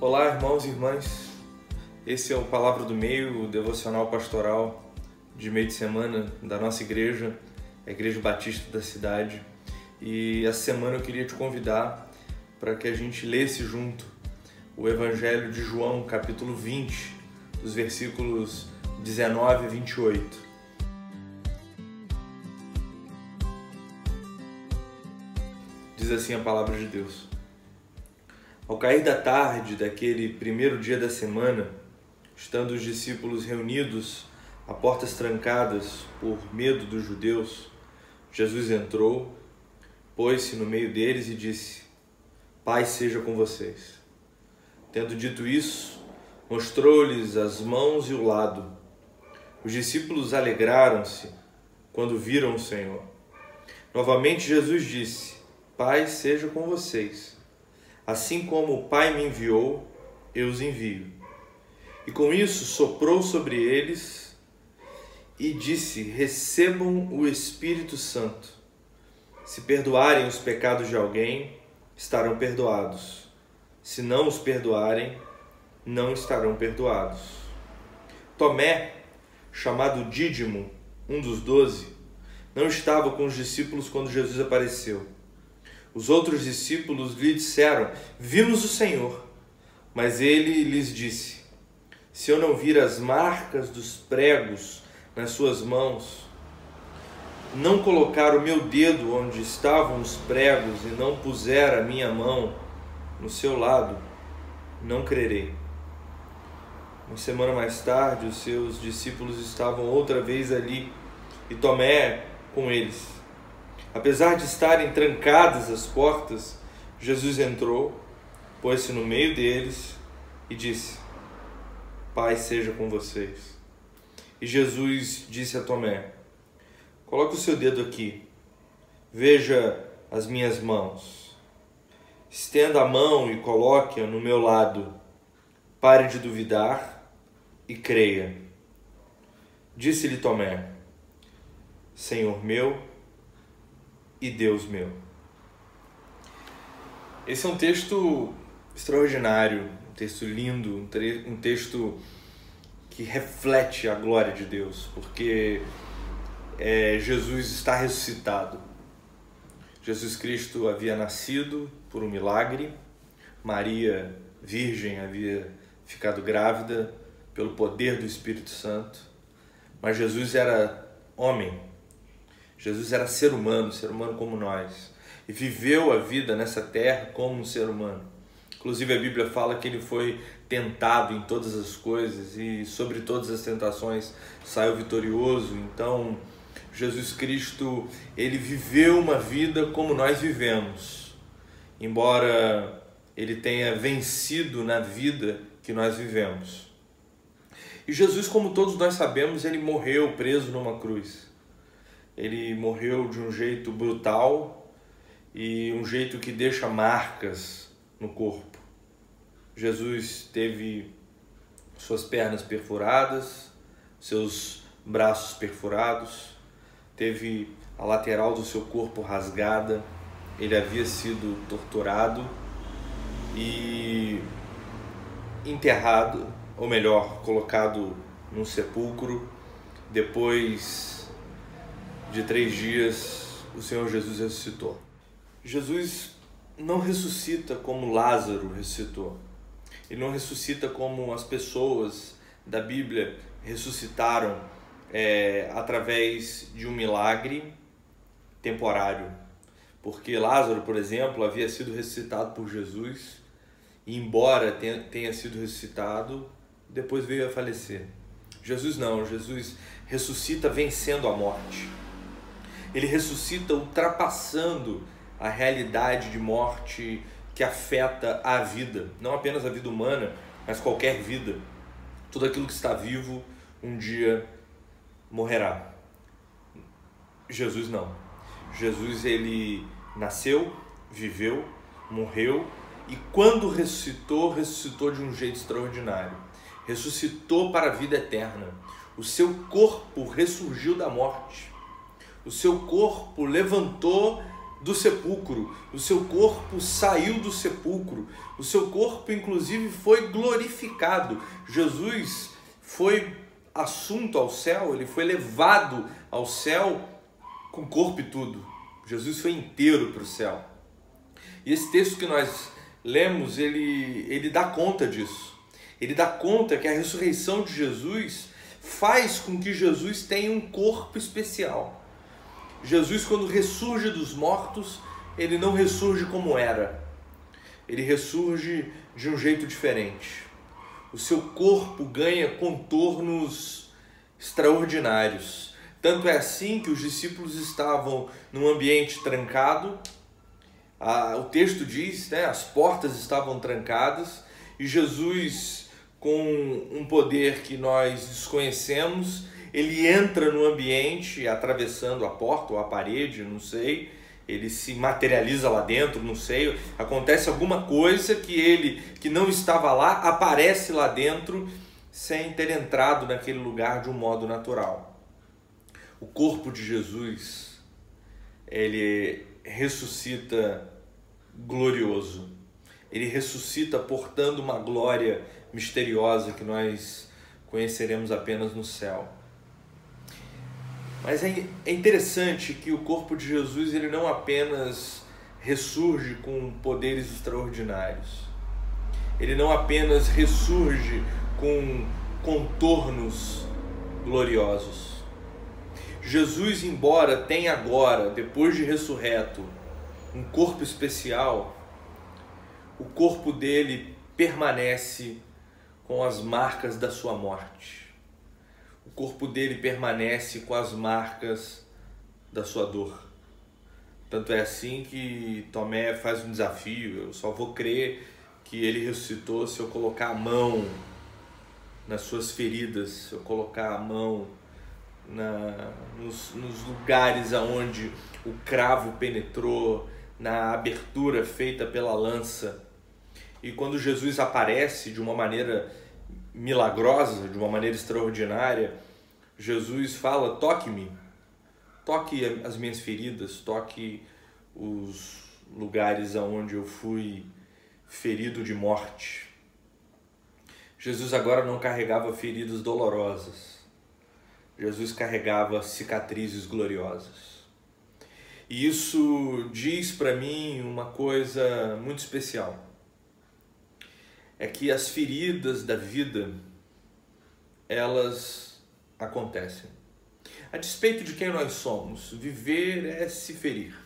Olá, irmãos e irmãs. Esse é o Palavra do Meio, o devocional pastoral de meio de semana da nossa igreja, a Igreja Batista da cidade. E essa semana eu queria te convidar para que a gente lesse junto o Evangelho de João, capítulo 20, dos versículos 19 a 28. Diz assim a palavra de Deus. Ao cair da tarde daquele primeiro dia da semana, estando os discípulos reunidos a portas trancadas por medo dos judeus, Jesus entrou, pôs-se no meio deles e disse: Paz seja com vocês. Tendo dito isso, mostrou-lhes as mãos e o lado. Os discípulos alegraram-se quando viram o Senhor. Novamente Jesus disse: Paz seja com vocês. Assim como o Pai me enviou, eu os envio. E com isso soprou sobre eles e disse: Recebam o Espírito Santo. Se perdoarem os pecados de alguém, estarão perdoados. Se não os perdoarem, não estarão perdoados. Tomé, chamado Dídimo, um dos doze, não estava com os discípulos quando Jesus apareceu. Os outros discípulos lhe disseram: Vimos o Senhor. Mas ele lhes disse: Se eu não vir as marcas dos pregos nas suas mãos, não colocar o meu dedo onde estavam os pregos e não puser a minha mão no seu lado, não crerei. Uma semana mais tarde, os seus discípulos estavam outra vez ali e Tomé com eles. Apesar de estarem trancadas as portas, Jesus entrou, pôs-se no meio deles e disse: Pai seja com vocês. E Jesus disse a Tomé: Coloque o seu dedo aqui, veja as minhas mãos. Estenda a mão e coloque-a no meu lado. Pare de duvidar e creia. Disse-lhe Tomé: Senhor meu e Deus meu. Esse é um texto extraordinário, um texto lindo, um, texto que reflete a glória de Deus, porque é, Jesus está ressuscitado. Jesus Cristo havia nascido por um milagre, Maria, virgem, havia ficado grávida pelo poder do Espírito Santo, mas Jesus era homem, Jesus era ser humano, ser humano como nós, e viveu a vida nessa terra como um ser humano. Inclusive a Bíblia fala que ele foi tentado em todas as coisas e sobre todas as tentações saiu vitorioso. Então, Jesus Cristo, ele viveu uma vida como nós vivemos. Embora ele tenha vencido na vida que nós vivemos. E Jesus, como todos nós sabemos, ele morreu preso numa cruz ele morreu de um jeito brutal e um jeito que deixa marcas no corpo. Jesus teve suas pernas perfuradas, seus braços perfurados, teve a lateral do seu corpo rasgada, ele havia sido torturado e enterrado, ou melhor, colocado num sepulcro, depois de três dias, o Senhor Jesus ressuscitou. Jesus não ressuscita como Lázaro ressuscitou. Ele não ressuscita como as pessoas da Bíblia ressuscitaram é, através de um milagre temporário. Porque Lázaro, por exemplo, havia sido ressuscitado por Jesus e, embora tenha, tenha sido ressuscitado, depois veio a falecer. Jesus não, Jesus ressuscita vencendo a morte ele ressuscita ultrapassando a realidade de morte que afeta a vida, não apenas a vida humana, mas qualquer vida. Tudo aquilo que está vivo um dia morrerá. Jesus não. Jesus ele nasceu, viveu, morreu e quando ressuscitou, ressuscitou de um jeito extraordinário. Ressuscitou para a vida eterna. O seu corpo ressurgiu da morte o seu corpo levantou do sepulcro, o seu corpo saiu do sepulcro, o seu corpo, inclusive, foi glorificado. Jesus foi assunto ao céu, ele foi levado ao céu com corpo e tudo. Jesus foi inteiro para o céu. E esse texto que nós lemos, ele, ele dá conta disso. Ele dá conta que a ressurreição de Jesus faz com que Jesus tenha um corpo especial. Jesus, quando ressurge dos mortos, ele não ressurge como era. Ele ressurge de um jeito diferente. O seu corpo ganha contornos extraordinários. Tanto é assim que os discípulos estavam num ambiente trancado. o texto diz, né, as portas estavam trancadas e Jesus, com um poder que nós desconhecemos, ele entra no ambiente atravessando a porta ou a parede, não sei, ele se materializa lá dentro, não sei, acontece alguma coisa que ele que não estava lá aparece lá dentro sem ter entrado naquele lugar de um modo natural. O corpo de Jesus, ele ressuscita glorioso. Ele ressuscita portando uma glória misteriosa que nós conheceremos apenas no céu. Mas é, é interessante que o corpo de Jesus ele não apenas ressurge com poderes extraordinários. Ele não apenas ressurge com contornos gloriosos. Jesus, embora tenha agora, depois de ressurreto, um corpo especial, o corpo dele permanece com as marcas da sua morte o corpo dele permanece com as marcas da sua dor. Tanto é assim que Tomé faz um desafio: eu só vou crer que ele ressuscitou se eu colocar a mão nas suas feridas, se eu colocar a mão na, nos, nos lugares aonde o cravo penetrou, na abertura feita pela lança. E quando Jesus aparece de uma maneira milagrosa, de uma maneira extraordinária, Jesus fala: toque-me, toque as minhas feridas, toque os lugares aonde eu fui ferido de morte. Jesus agora não carregava feridas dolorosas. Jesus carregava cicatrizes gloriosas. E isso diz para mim uma coisa muito especial é que as feridas da vida elas acontecem. A despeito de quem nós somos, viver é se ferir.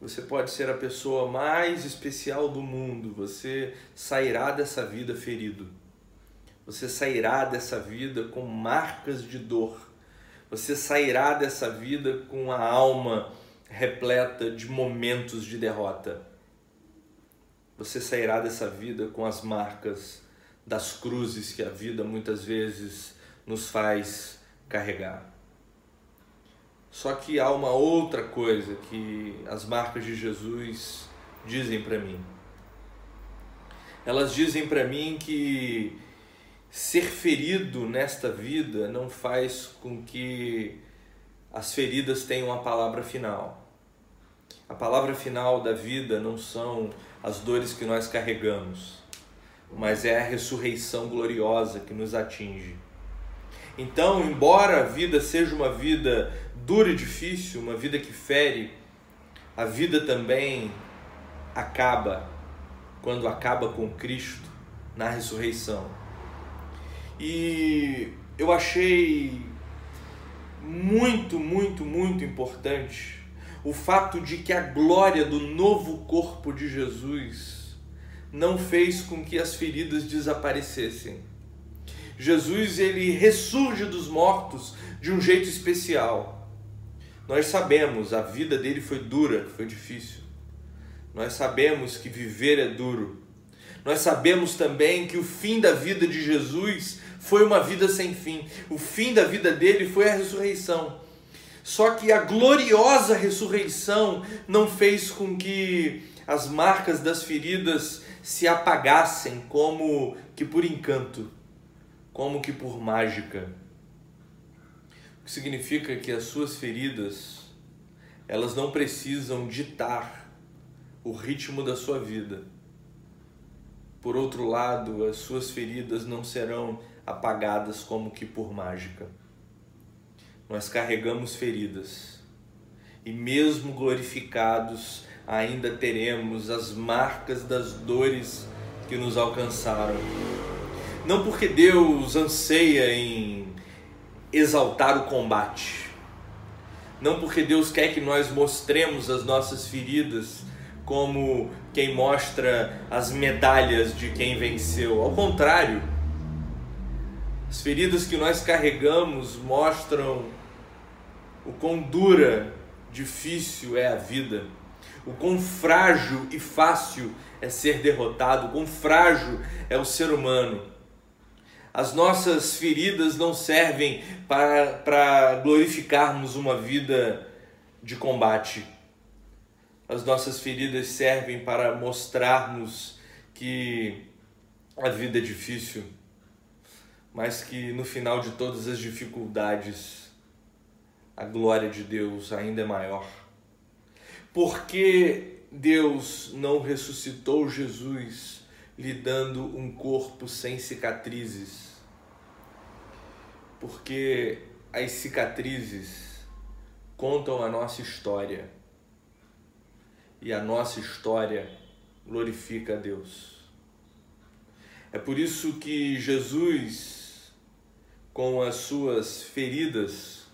Você pode ser a pessoa mais especial do mundo, você sairá dessa vida ferido. Você sairá dessa vida com marcas de dor. Você sairá dessa vida com a alma repleta de momentos de derrota você sairá dessa vida com as marcas das cruzes que a vida muitas vezes nos faz carregar. Só que há uma outra coisa que as marcas de Jesus dizem para mim. Elas dizem para mim que ser ferido nesta vida não faz com que as feridas tenham a palavra final. A palavra final da vida não são as dores que nós carregamos, mas é a ressurreição gloriosa que nos atinge. Então, embora a vida seja uma vida dura e difícil, uma vida que fere, a vida também acaba quando acaba com Cristo na ressurreição. E eu achei muito, muito, muito importante o fato de que a glória do novo corpo de Jesus não fez com que as feridas desaparecessem. Jesus ele ressurge dos mortos de um jeito especial. Nós sabemos, a vida dele foi dura, foi difícil. Nós sabemos que viver é duro. Nós sabemos também que o fim da vida de Jesus foi uma vida sem fim. O fim da vida dele foi a ressurreição. Só que a gloriosa ressurreição não fez com que as marcas das feridas se apagassem como que por encanto, como que por mágica. O que significa que as suas feridas, elas não precisam ditar o ritmo da sua vida. Por outro lado, as suas feridas não serão apagadas como que por mágica. Nós carregamos feridas e, mesmo glorificados, ainda teremos as marcas das dores que nos alcançaram. Não porque Deus anseia em exaltar o combate, não porque Deus quer que nós mostremos as nossas feridas como quem mostra as medalhas de quem venceu. Ao contrário, as feridas que nós carregamos mostram o quão dura, difícil é a vida, o quão frágil e fácil é ser derrotado, o quão frágil é o ser humano. As nossas feridas não servem para, para glorificarmos uma vida de combate. As nossas feridas servem para mostrarmos que a vida é difícil, mas que no final de todas as dificuldades, a glória de Deus ainda é maior. Porque Deus não ressuscitou Jesus lhe dando um corpo sem cicatrizes? Porque as cicatrizes contam a nossa história e a nossa história glorifica a Deus. É por isso que Jesus, com as suas feridas,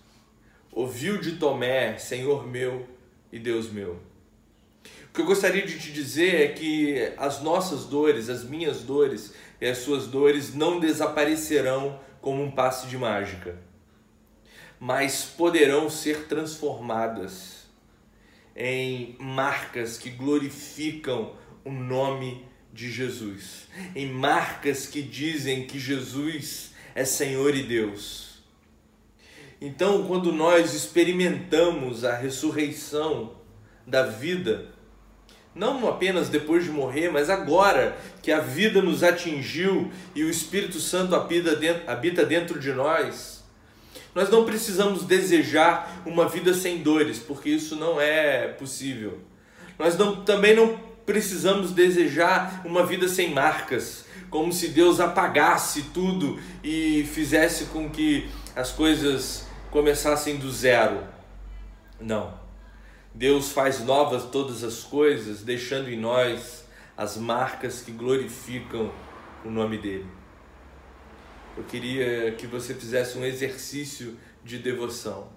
ouviu de Tomé, Senhor meu e Deus meu. O que eu gostaria de te dizer é que as nossas dores, as minhas dores e as suas dores não desaparecerão como um passe de mágica, mas poderão ser transformadas em marcas que glorificam o nome de Jesus, em marcas que dizem que Jesus é Senhor e Deus. Então, quando nós experimentamos a ressurreição da vida, não apenas depois de morrer, mas agora que a vida nos atingiu e o Espírito Santo habita dentro, de nós, nós não precisamos desejar uma vida sem dores, porque isso não é possível. Nós não, também não precisamos desejar uma vida sem marcas, como se Deus apagasse tudo e fizesse com que as coisas começassem do zero. Não. Deus faz novas todas as coisas, deixando em nós as marcas que glorificam o nome dele. Eu queria que você fizesse um exercício de devoção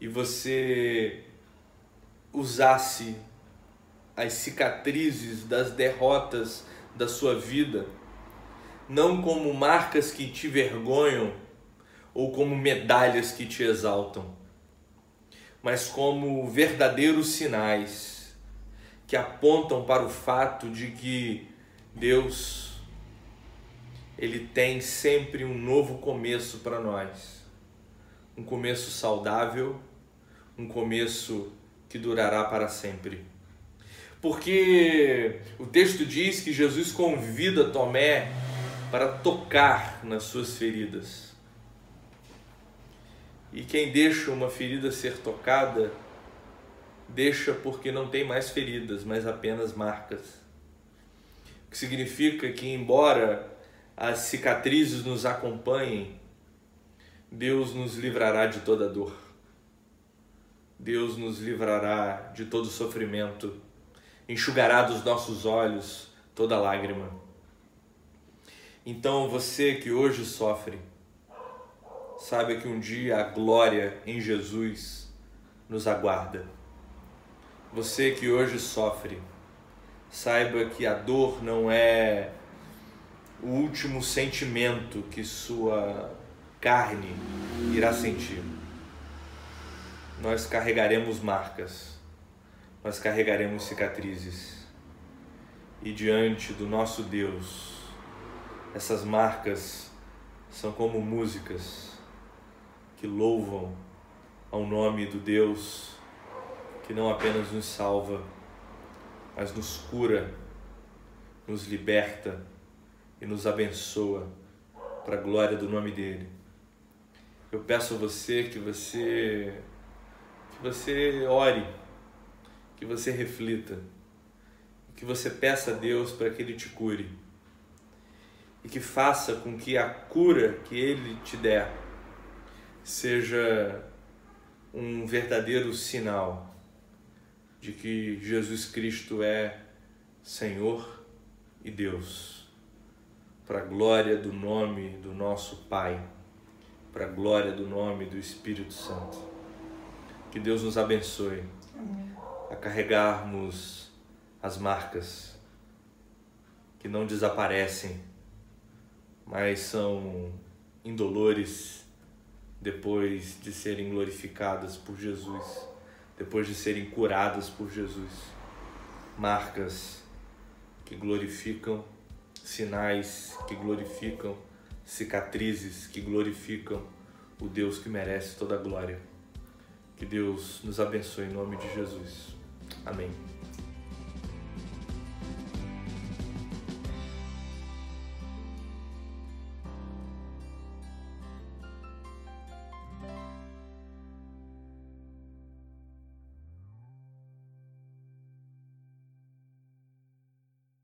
e você usasse as cicatrizes das derrotas da sua vida não como marcas que te vergonham ou como medalhas que te exaltam mas como verdadeiros sinais que apontam para o fato de que Deus ele tem sempre um novo começo para nós. Um começo saudável, um começo que durará para sempre. Porque o texto diz que Jesus convida Tomé para tocar nas suas feridas. E quem deixa uma ferida ser tocada, deixa porque não tem mais feridas, mas apenas marcas. O que significa que, embora as cicatrizes nos acompanhem, Deus nos livrará de toda dor. Deus nos livrará de todo sofrimento, enxugará dos nossos olhos toda lágrima. Então, você que hoje sofre, saiba que um dia a glória em Jesus nos aguarda. Você que hoje sofre, saiba que a dor não é o último sentimento que sua carne irá sentir. Nós carregaremos marcas, nós carregaremos cicatrizes. E diante do nosso Deus, essas marcas são como músicas que louvam ao nome do Deus que não apenas nos salva, mas nos cura, nos liberta e nos abençoa para a glória do nome dele. Eu peço a você que você que você ore, que você reflita, que você peça a Deus para que Ele te cure e que faça com que a cura que Ele te der seja um verdadeiro sinal de que Jesus Cristo é Senhor e Deus, para a glória do nome do nosso Pai, para a glória do nome do Espírito Santo. Que Deus nos abençoe a carregarmos as marcas que não desaparecem, mas são indolores depois de serem glorificadas por Jesus, depois de serem curadas por Jesus. Marcas que glorificam, sinais que glorificam, cicatrizes que glorificam o Deus que merece toda a glória. Que Deus nos abençoe em nome de Jesus. Amém.